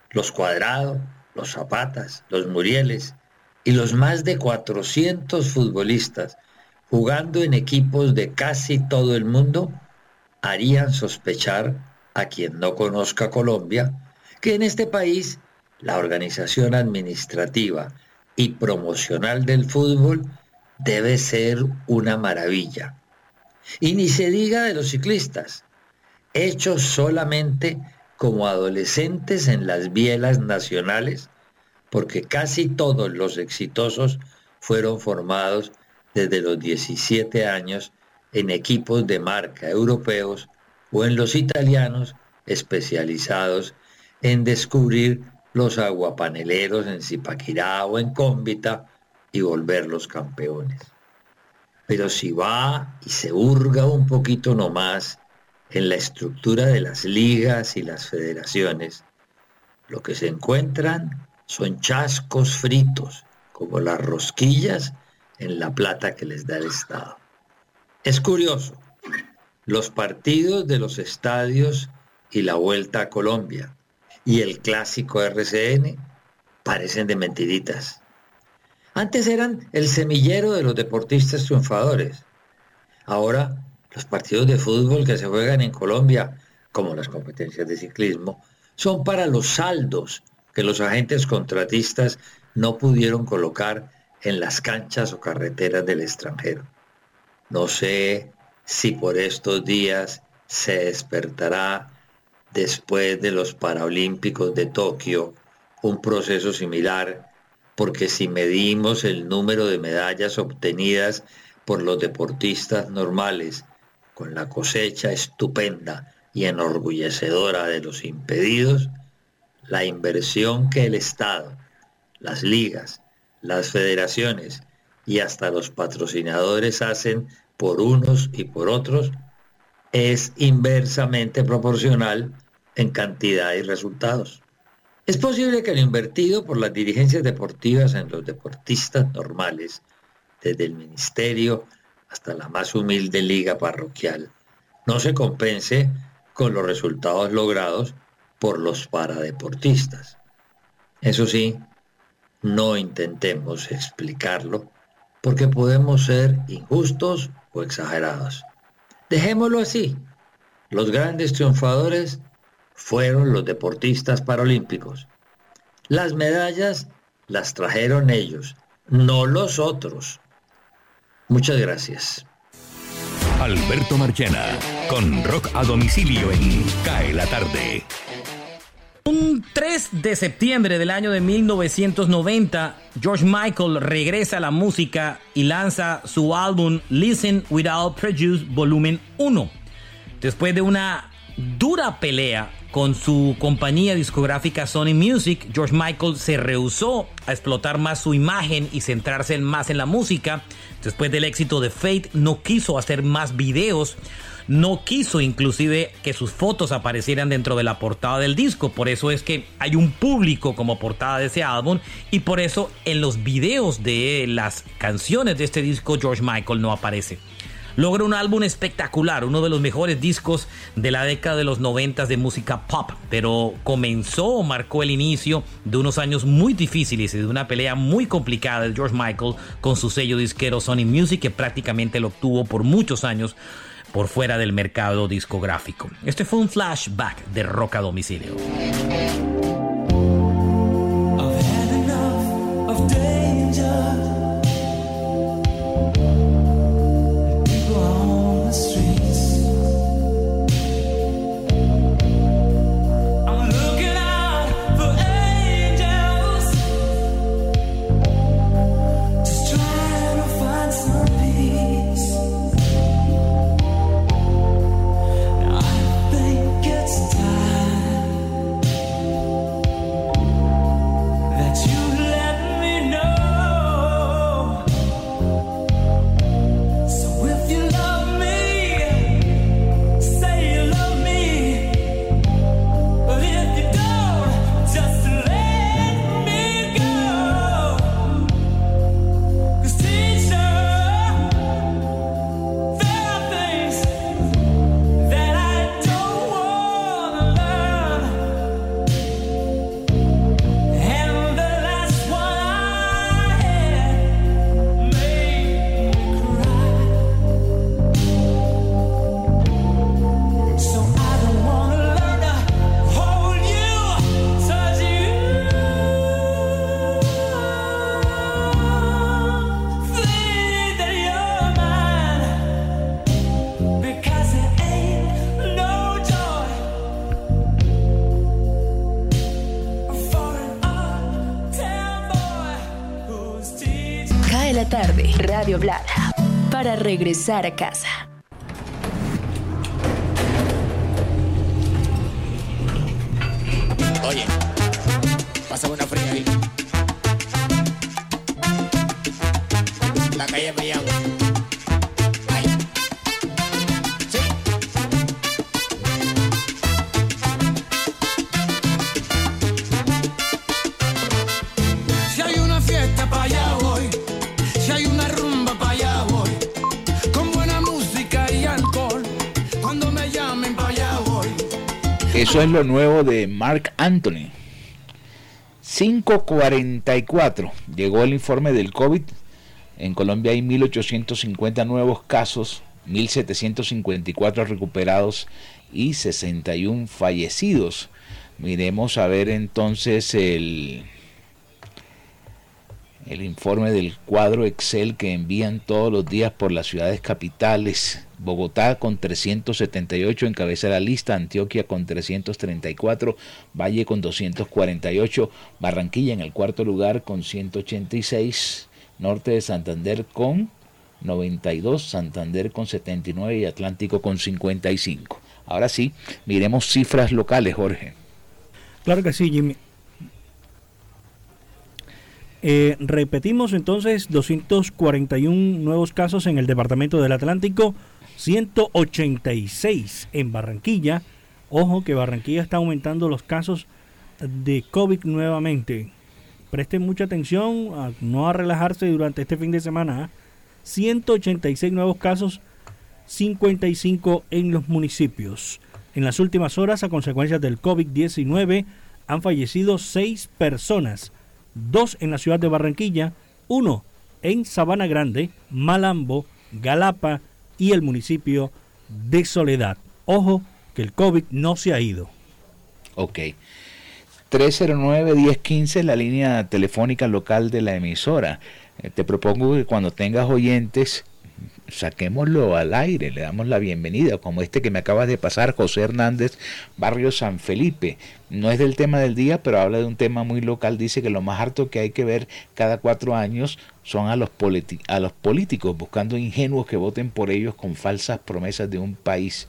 Los Cuadrado, los Zapatas, los Murieles y los más de 400 futbolistas jugando en equipos de casi todo el mundo harían sospechar a quien no conozca Colombia que en este país la organización administrativa y promocional del fútbol debe ser una maravilla. Y ni se diga de los ciclistas, hechos solamente como adolescentes en las bielas nacionales, porque casi todos los exitosos fueron formados desde los 17 años en equipos de marca europeos o en los italianos especializados en descubrir los aguapaneleros en Zipaquirá o en Cómbita y volverlos campeones. Pero si va y se hurga un poquito nomás en la estructura de las ligas y las federaciones, lo que se encuentran son chascos fritos, como las rosquillas en la plata que les da el Estado. Es curioso, los partidos de los estadios y la vuelta a Colombia y el clásico RCN parecen de mentiritas. Antes eran el semillero de los deportistas triunfadores. Ahora los partidos de fútbol que se juegan en Colombia, como las competencias de ciclismo, son para los saldos que los agentes contratistas no pudieron colocar en las canchas o carreteras del extranjero. No sé si por estos días se despertará después de los Paralímpicos de Tokio un proceso similar, porque si medimos el número de medallas obtenidas por los deportistas normales, con la cosecha estupenda y enorgullecedora de los impedidos, la inversión que el Estado, las ligas, las federaciones y hasta los patrocinadores hacen por unos y por otros es inversamente proporcional en cantidad y resultados. Es posible que lo invertido por las dirigencias deportivas en los deportistas normales, desde el ministerio hasta la más humilde liga parroquial, no se compense con los resultados logrados por los paradeportistas. Eso sí, no intentemos explicarlo porque podemos ser injustos exagerados. Dejémoslo así. Los grandes triunfadores fueron los deportistas paralímpicos. Las medallas las trajeron ellos, no los otros. Muchas gracias. Alberto Marchena, con rock a domicilio en Cae la Tarde. Un 3 de septiembre del año de 1990, George Michael regresa a la música y lanza su álbum Listen Without Prejudice Volumen 1. Después de una dura pelea con su compañía discográfica Sony Music, George Michael se rehusó a explotar más su imagen y centrarse más en la música. Después del éxito de Fate, no quiso hacer más videos no quiso inclusive que sus fotos aparecieran dentro de la portada del disco. Por eso es que hay un público como portada de ese álbum y por eso en los videos de las canciones de este disco George Michael no aparece. Logra un álbum espectacular, uno de los mejores discos de la década de los 90 de música pop, pero comenzó marcó el inicio de unos años muy difíciles y de una pelea muy complicada de George Michael con su sello disquero Sony Music que prácticamente lo obtuvo por muchos años por fuera del mercado discográfico. Este fue un flashback de Rock a Domicilio. Regresar a casa. Eso es lo nuevo de Mark Anthony. 544. Llegó el informe del COVID. En Colombia hay 1.850 nuevos casos, 1.754 recuperados y 61 fallecidos. Miremos a ver entonces el, el informe del cuadro Excel que envían todos los días por las ciudades capitales. Bogotá con 378 encabeza la lista, Antioquia con 334, Valle con 248, Barranquilla en el cuarto lugar con 186, Norte de Santander con 92, Santander con 79 y Atlántico con 55. Ahora sí, miremos cifras locales, Jorge. Claro que sí, Jimmy. Eh, repetimos entonces 241 nuevos casos en el departamento del Atlántico, 186 en Barranquilla. Ojo que Barranquilla está aumentando los casos de COVID nuevamente. Presten mucha atención, a no a relajarse durante este fin de semana. 186 ¿ah? nuevos casos, 55 en los municipios. En las últimas horas, a consecuencia del COVID-19, han fallecido 6 personas, dos en la ciudad de Barranquilla, uno en Sabana Grande, Malambo, Galapa y el municipio de Soledad. Ojo que el COVID no se ha ido. Ok. 309-1015, la línea telefónica local de la emisora. Eh, te propongo que cuando tengas oyentes saquémoslo al aire, le damos la bienvenida, como este que me acabas de pasar, José Hernández, Barrio San Felipe. No es del tema del día, pero habla de un tema muy local. Dice que lo más harto que hay que ver cada cuatro años son a los, a los políticos, buscando ingenuos que voten por ellos con falsas promesas de un país.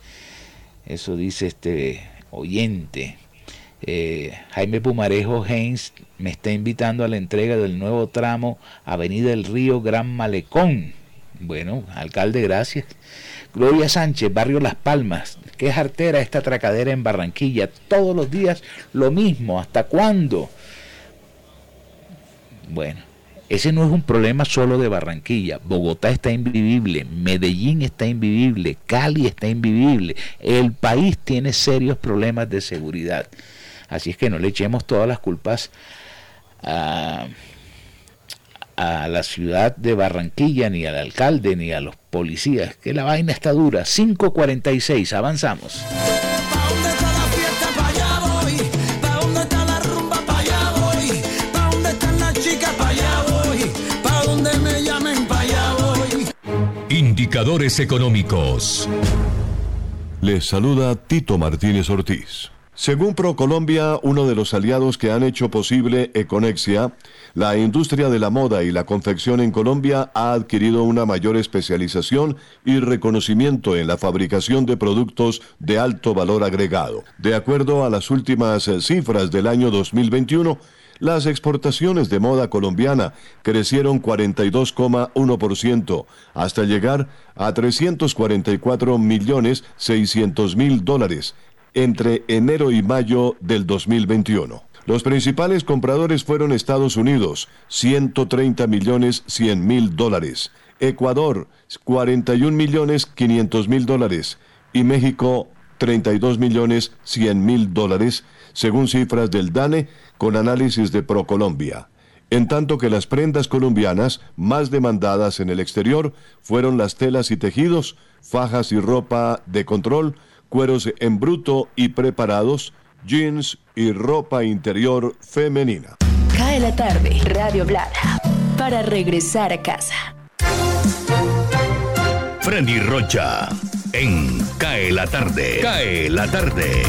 Eso dice este oyente. Eh, Jaime Pumarejo Haynes me está invitando a la entrega del nuevo tramo Avenida del Río Gran Malecón bueno, alcalde, gracias. Gloria Sánchez, barrio Las Palmas. Qué artera esta tracadera en Barranquilla. Todos los días lo mismo. ¿Hasta cuándo? Bueno, ese no es un problema solo de Barranquilla. Bogotá está invivible, Medellín está invivible, Cali está invivible. El país tiene serios problemas de seguridad. Así es que no le echemos todas las culpas a a la ciudad de Barranquilla, ni al alcalde, ni a los policías, que la vaina está dura. 5.46, avanzamos. Indicadores económicos. Les saluda Tito Martínez Ortiz. Según ProColombia, uno de los aliados que han hecho posible Econexia, la industria de la moda y la confección en Colombia ha adquirido una mayor especialización y reconocimiento en la fabricación de productos de alto valor agregado. De acuerdo a las últimas cifras del año 2021, las exportaciones de moda colombiana crecieron 42,1% hasta llegar a 344 millones 600 mil dólares entre enero y mayo del 2021. Los principales compradores fueron Estados Unidos, 130 millones 100 mil dólares, Ecuador, 41 millones 500 mil dólares y México, 32 millones 100 mil dólares, según cifras del DANE con análisis de ProColombia. En tanto que las prendas colombianas más demandadas en el exterior fueron las telas y tejidos, fajas y ropa de control, cueros en bruto y preparados, jeans y ropa interior femenina. Cae la tarde, Radio Blada, para regresar a casa. Freddy Rocha, en Cae la tarde, Cae la tarde.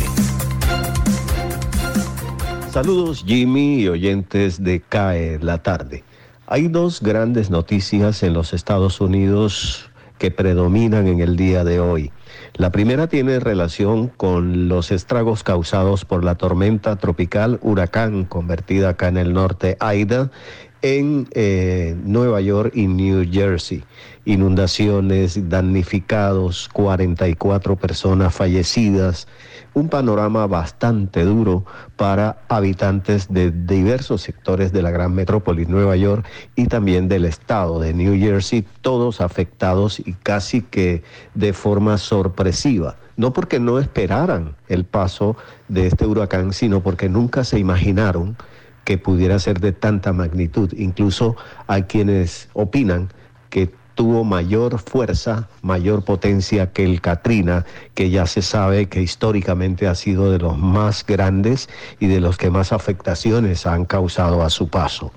Saludos Jimmy y oyentes de CAE la tarde. Hay dos grandes noticias en los Estados Unidos que predominan en el día de hoy. La primera tiene relación con los estragos causados por la tormenta tropical huracán convertida acá en el norte Aida en eh, Nueva York y New Jersey. Inundaciones, damnificados, 44 personas fallecidas, un panorama bastante duro para habitantes de diversos sectores de la gran metrópoli Nueva York y también del estado de New Jersey, todos afectados y casi que de forma sorpresiva. No porque no esperaran el paso de este huracán, sino porque nunca se imaginaron que pudiera ser de tanta magnitud. Incluso hay quienes opinan que tuvo mayor fuerza, mayor potencia que el Katrina, que ya se sabe que históricamente ha sido de los más grandes y de los que más afectaciones han causado a su paso.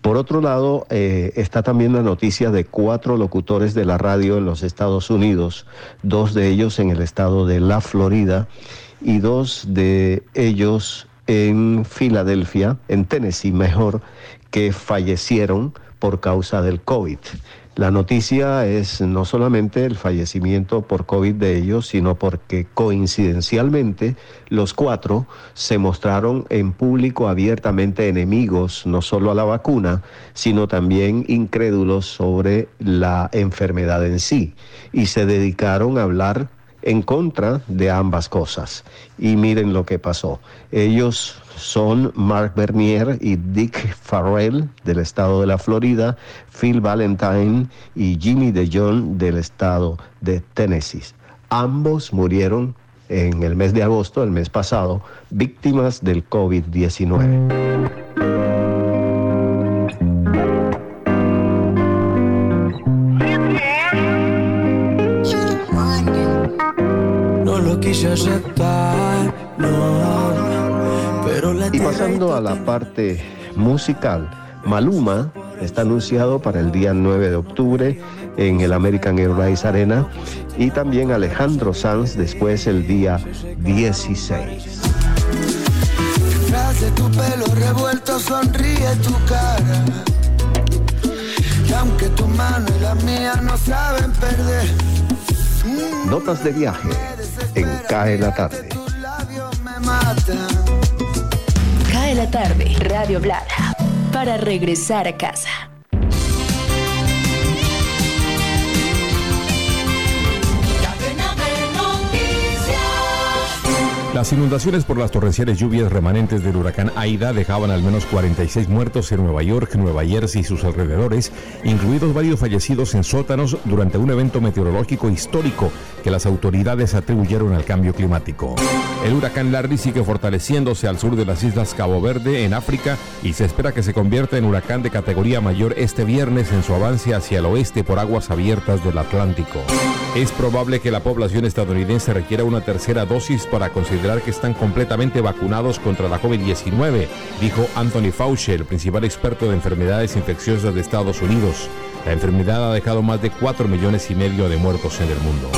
Por otro lado, eh, está también la noticia de cuatro locutores de la radio en los Estados Unidos, dos de ellos en el estado de la Florida y dos de ellos en Filadelfia, en Tennessee mejor, que fallecieron por causa del COVID. La noticia es no solamente el fallecimiento por COVID de ellos, sino porque coincidencialmente los cuatro se mostraron en público abiertamente enemigos, no solo a la vacuna, sino también incrédulos sobre la enfermedad en sí, y se dedicaron a hablar en contra de ambas cosas. Y miren lo que pasó. Ellos son Mark Bernier y Dick Farrell del estado de la Florida, Phil Valentine y Jimmy DeJohn del estado de Tennessee. Ambos murieron en el mes de agosto, el mes pasado, víctimas del COVID-19. Pasando a la parte musical, Maluma está anunciado para el día 9 de octubre en el American Airlines Arena y también Alejandro Sanz después el día 16. Detrás de tu pelo revuelto sonríe tu cara. Y aunque tu mano y la mía no saben perder. Notas de viaje en Cae la tarde. Me matan. La tarde, Radio Blada, para regresar a casa. Las inundaciones por las torrenciales lluvias remanentes del huracán Aida dejaban al menos 46 muertos en Nueva York, Nueva Jersey y sus alrededores, incluidos varios fallecidos en sótanos durante un evento meteorológico histórico que las autoridades atribuyeron al cambio climático. El huracán Larry sigue fortaleciéndose al sur de las islas Cabo Verde, en África, y se espera que se convierta en huracán de categoría mayor este viernes en su avance hacia el oeste por aguas abiertas del Atlántico. Es probable que la población estadounidense requiera una tercera dosis para considerar que están completamente vacunados contra la COVID-19, dijo Anthony Fauci, el principal experto de enfermedades infecciosas de Estados Unidos. La enfermedad ha dejado más de 4 millones y medio de muertos en el mundo.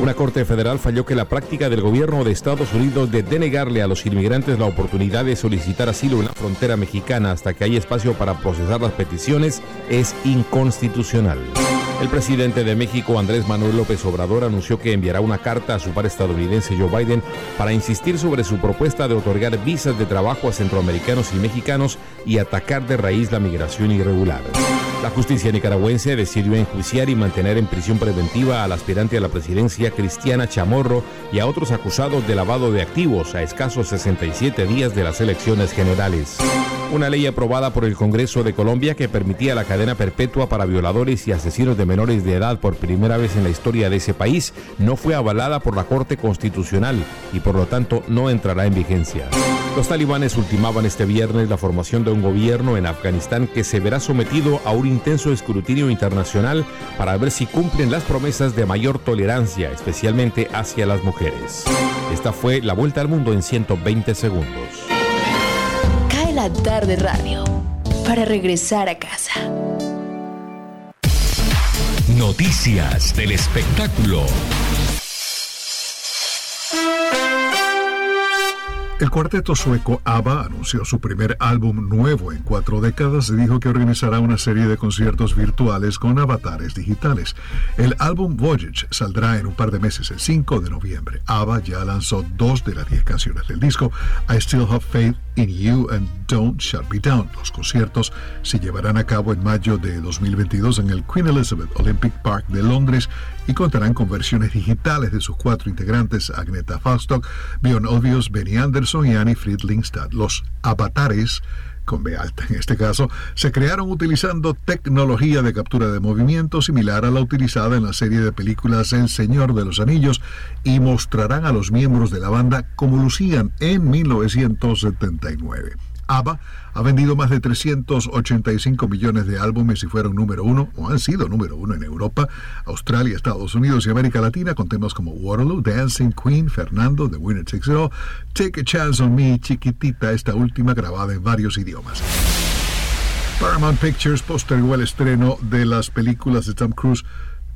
Una corte federal falló que la práctica del gobierno de Estados Unidos de denegarle a los inmigrantes la oportunidad de solicitar asilo en la frontera mexicana hasta que haya espacio para procesar las peticiones es inconstitucional. El presidente de México, Andrés Manuel López Obrador, anunció que enviará una carta a su par estadounidense Joe Biden para insistir sobre su propuesta de otorgar visas de trabajo a centroamericanos y mexicanos y atacar de raíz la migración irregular. La justicia nicaragüense decidió enjuiciar y mantener en prisión preventiva al aspirante a la presidencia Cristiana Chamorro y a otros acusados de lavado de activos a escasos 67 días de las elecciones generales. Una ley aprobada por el Congreso de Colombia que permitía la cadena perpetua para violadores y asesinos de menores de edad por primera vez en la historia de ese país no fue avalada por la Corte Constitucional y por lo tanto no entrará en vigencia. Los talibanes ultimaban este viernes la formación de un gobierno en Afganistán que se verá sometido a un intenso escrutinio internacional para ver si cumplen las promesas de mayor tolerancia, especialmente hacia las mujeres. Esta fue la vuelta al mundo en 120 segundos. Cae la tarde radio, para regresar a casa. Noticias del espectáculo. El cuarteto sueco ABBA anunció su primer álbum nuevo en cuatro décadas y dijo que organizará una serie de conciertos virtuales con avatares digitales. El álbum Voyage saldrá en un par de meses, el 5 de noviembre. ABBA ya lanzó dos de las diez canciones del disco, I Still Have Faith in You and Don't Shut Me Down. Los conciertos se llevarán a cabo en mayo de 2022 en el Queen Elizabeth Olympic Park de Londres y contarán con versiones digitales de sus cuatro integrantes, Agneta Falstock, Bjorn Obvious, Benny Anderson y Annie Friedlingstad. Los avatares con B alta en este caso, se crearon utilizando tecnología de captura de movimiento similar a la utilizada en la serie de películas El Señor de los Anillos y mostrarán a los miembros de la banda como lucían en 1979. ABBA ha vendido más de 385 millones de álbumes y fueron número uno o han sido número uno en Europa, Australia, Estados Unidos y América Latina con temas como Waterloo, Dancing Queen, Fernando, The Winner Takes It All, Take a Chance on Me, Chiquitita, esta última grabada en varios idiomas. Paramount Pictures postergó el estreno de las películas de Tom Cruise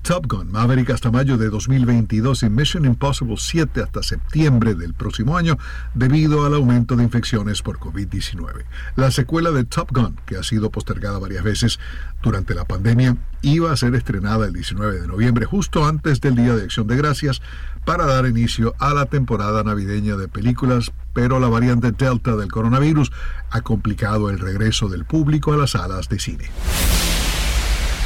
Top Gun Maverick hasta mayo de 2022 y Mission Impossible 7 hasta septiembre del próximo año debido al aumento de infecciones por COVID-19. La secuela de Top Gun, que ha sido postergada varias veces durante la pandemia, iba a ser estrenada el 19 de noviembre, justo antes del Día de Acción de Gracias, para dar inicio a la temporada navideña de películas, pero la variante Delta del coronavirus ha complicado el regreso del público a las salas de cine.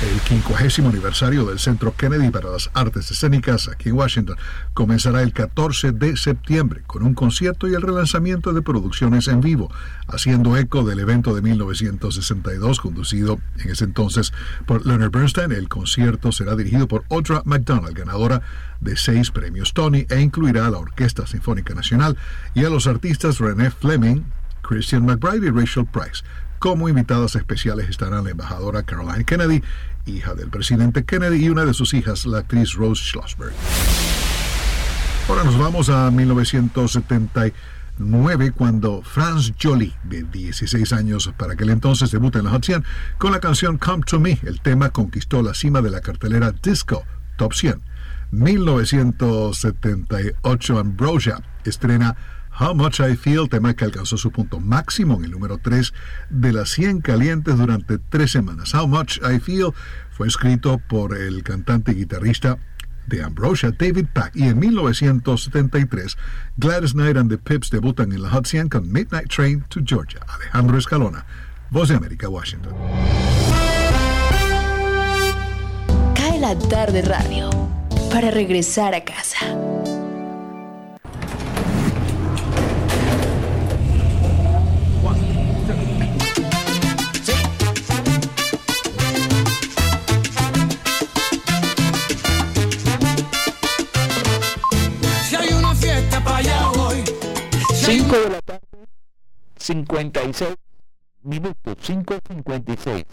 El 50 aniversario del Centro Kennedy para las Artes Escénicas aquí en Washington comenzará el 14 de septiembre con un concierto y el relanzamiento de producciones en vivo, haciendo eco del evento de 1962 conducido en ese entonces por Leonard Bernstein. El concierto será dirigido por Audra McDonald, ganadora de seis premios Tony, e incluirá a la Orquesta Sinfónica Nacional y a los artistas René Fleming, Christian McBride y Rachel Price. Como invitadas especiales estarán la embajadora Caroline Kennedy, hija del presidente Kennedy, y una de sus hijas, la actriz Rose Schlossberg. Ahora nos vamos a 1970. 9 cuando Franz Jolie, de 16 años para aquel entonces, debuta en la Hot 100 con la canción Come to Me. El tema conquistó la cima de la cartelera Disco Top 100. 1978 Ambrosia estrena How Much I Feel, tema que alcanzó su punto máximo en el número 3 de las 100 calientes durante tres semanas. How Much I Feel fue escrito por el cantante y guitarrista de Ambrosia, David Pack, y en 1973 Gladys Knight and the Pips debutan en la Hot 100 con Midnight Train to Georgia. Alejandro Escalona, Voz de América, Washington. Cae la tarde radio para regresar a casa. 5 de la tarde, 56 minutos, 5.56.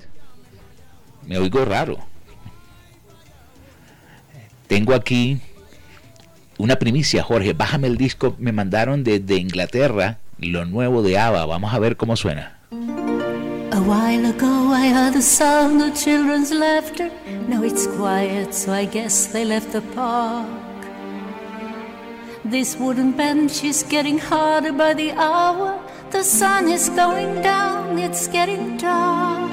Me oigo raro. Tengo aquí una primicia, Jorge. Bájame el disco. Me mandaron desde Inglaterra lo nuevo de ABBA. Vamos a ver cómo suena. A while ago I heard the sound of children's laughter. Now it's quiet, so I guess they left the park. This wooden bench is getting harder by the hour. The sun is going down, it's getting dark.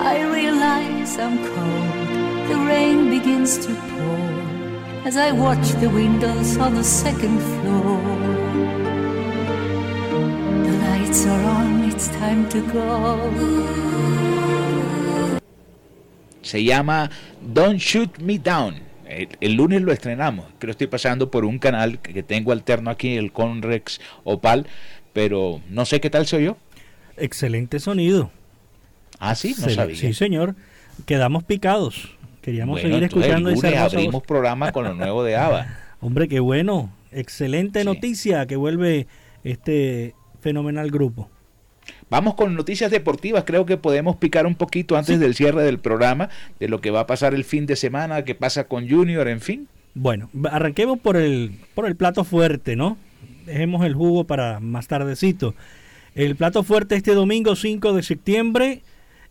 I realize I'm cold. The rain begins to pour as I watch the windows on the second floor. The lights are on, it's time to go. Se llama Don't Shoot Me Down. El, el lunes lo estrenamos. Creo que estoy pasando por un canal que tengo alterno aquí, el Conrex Opal, pero no sé qué tal soy yo. Excelente sonido. Ah, sí, no Se- sabía. Sí, señor. Quedamos picados. Queríamos Bueno, seguir escuchando el lunes abrimos voz. programa con lo nuevo de ABBA. Hombre, qué bueno. Excelente noticia que vuelve este fenomenal grupo. Vamos con noticias deportivas. Creo que podemos picar un poquito antes del cierre del programa de lo que va a pasar el fin de semana, qué pasa con Junior, en fin. Bueno, arranquemos por el, por el plato fuerte, ¿no? Dejemos el jugo para más tardecito. El plato fuerte este domingo 5 de septiembre,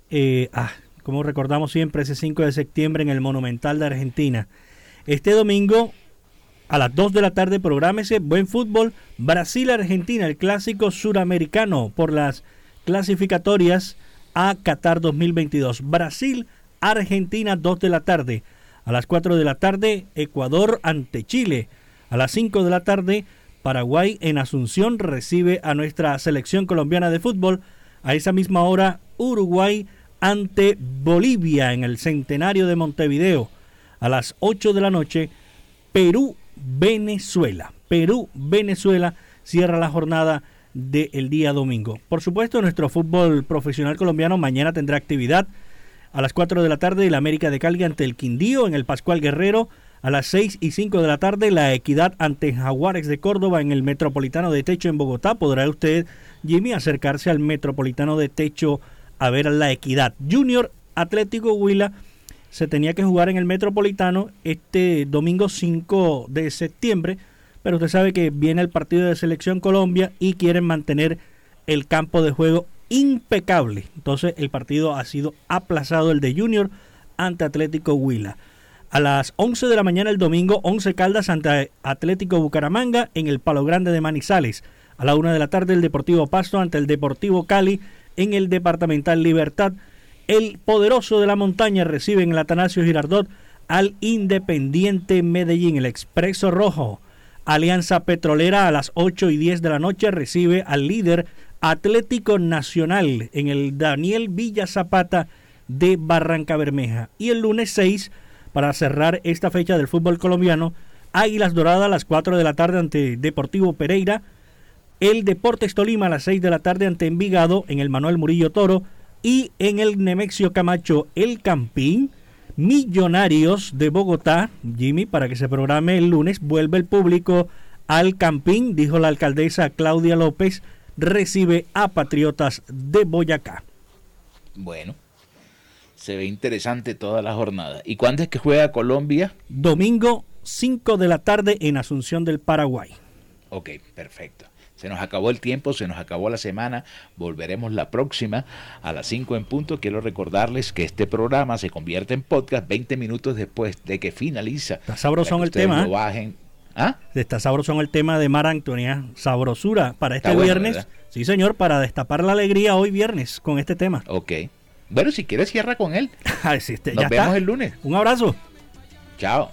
eh, ah, como recordamos siempre ese 5 de septiembre en el Monumental de Argentina. Este domingo a las 2 de la tarde prográmese Buen Fútbol Brasil-Argentina, el clásico suramericano por las clasificatorias a Qatar 2022. Brasil-Argentina 2 de la tarde. A las 4 de la tarde Ecuador ante Chile. A las 5 de la tarde Paraguay en Asunción recibe a nuestra selección colombiana de fútbol. A esa misma hora Uruguay ante Bolivia en el centenario de Montevideo. A las 8 de la noche Perú-Venezuela. Perú-Venezuela cierra la jornada del día domingo. Por supuesto, nuestro fútbol profesional colombiano mañana tendrá actividad a las 4 de la tarde el América de Cali ante el Quindío en el Pascual Guerrero. A las 6 y 5 de la tarde la Equidad ante Jaguares de Córdoba en el Metropolitano de Techo en Bogotá. Podrá usted, Jimmy, acercarse al Metropolitano de Techo a ver a la Equidad. Junior Atlético Huila se tenía que jugar en el Metropolitano este domingo 5 de septiembre, pero usted sabe que viene el partido de Selección Colombia y quieren mantener el campo de juego impecable. Entonces el partido ha sido aplazado, el de Junior ante Atlético Huila. A las 11 de la mañana el domingo, 11 Caldas ante Atlético Bucaramanga en el Palo Grande de Manizales. A la 1 de la tarde el Deportivo Pasto ante el Deportivo Cali en el Departamental Libertad. El poderoso de la montaña recibe en el Atanasio Girardot al Independiente Medellín, el Expreso Rojo. Alianza Petrolera a las 8 y 10 de la noche recibe al líder Atlético Nacional en el Daniel Villa Zapata de Barranca Bermeja. Y el lunes 6, para cerrar esta fecha del fútbol colombiano, Águilas Doradas a las 4 de la tarde ante Deportivo Pereira. El Deportes Tolima a las 6 de la tarde ante Envigado en el Manuel Murillo Toro. Y en el Nemexio Camacho, el Campín. Millonarios de Bogotá, Jimmy, para que se programe el lunes, vuelve el público al Campín, dijo la alcaldesa Claudia López, recibe a Patriotas de Boyacá. Bueno, se ve interesante toda la jornada. ¿Y cuándo es que juega Colombia? Domingo 5 de la tarde en Asunción del Paraguay. Ok, perfecto. Se nos acabó el tiempo, se nos acabó la semana. Volveremos la próxima a las 5 en punto. Quiero recordarles que este programa se convierte en podcast 20 minutos después de que finaliza. Está sabroso el tema. Lo ¿eh? bajen. ¿Ah? Está sabroso el tema de Mar Antonia. Sabrosura para este viernes. sí, señor, para destapar la alegría hoy viernes con este tema. Ok. Bueno, si quieres cierra con él. Nos vemos el lunes. Un abrazo. Chao.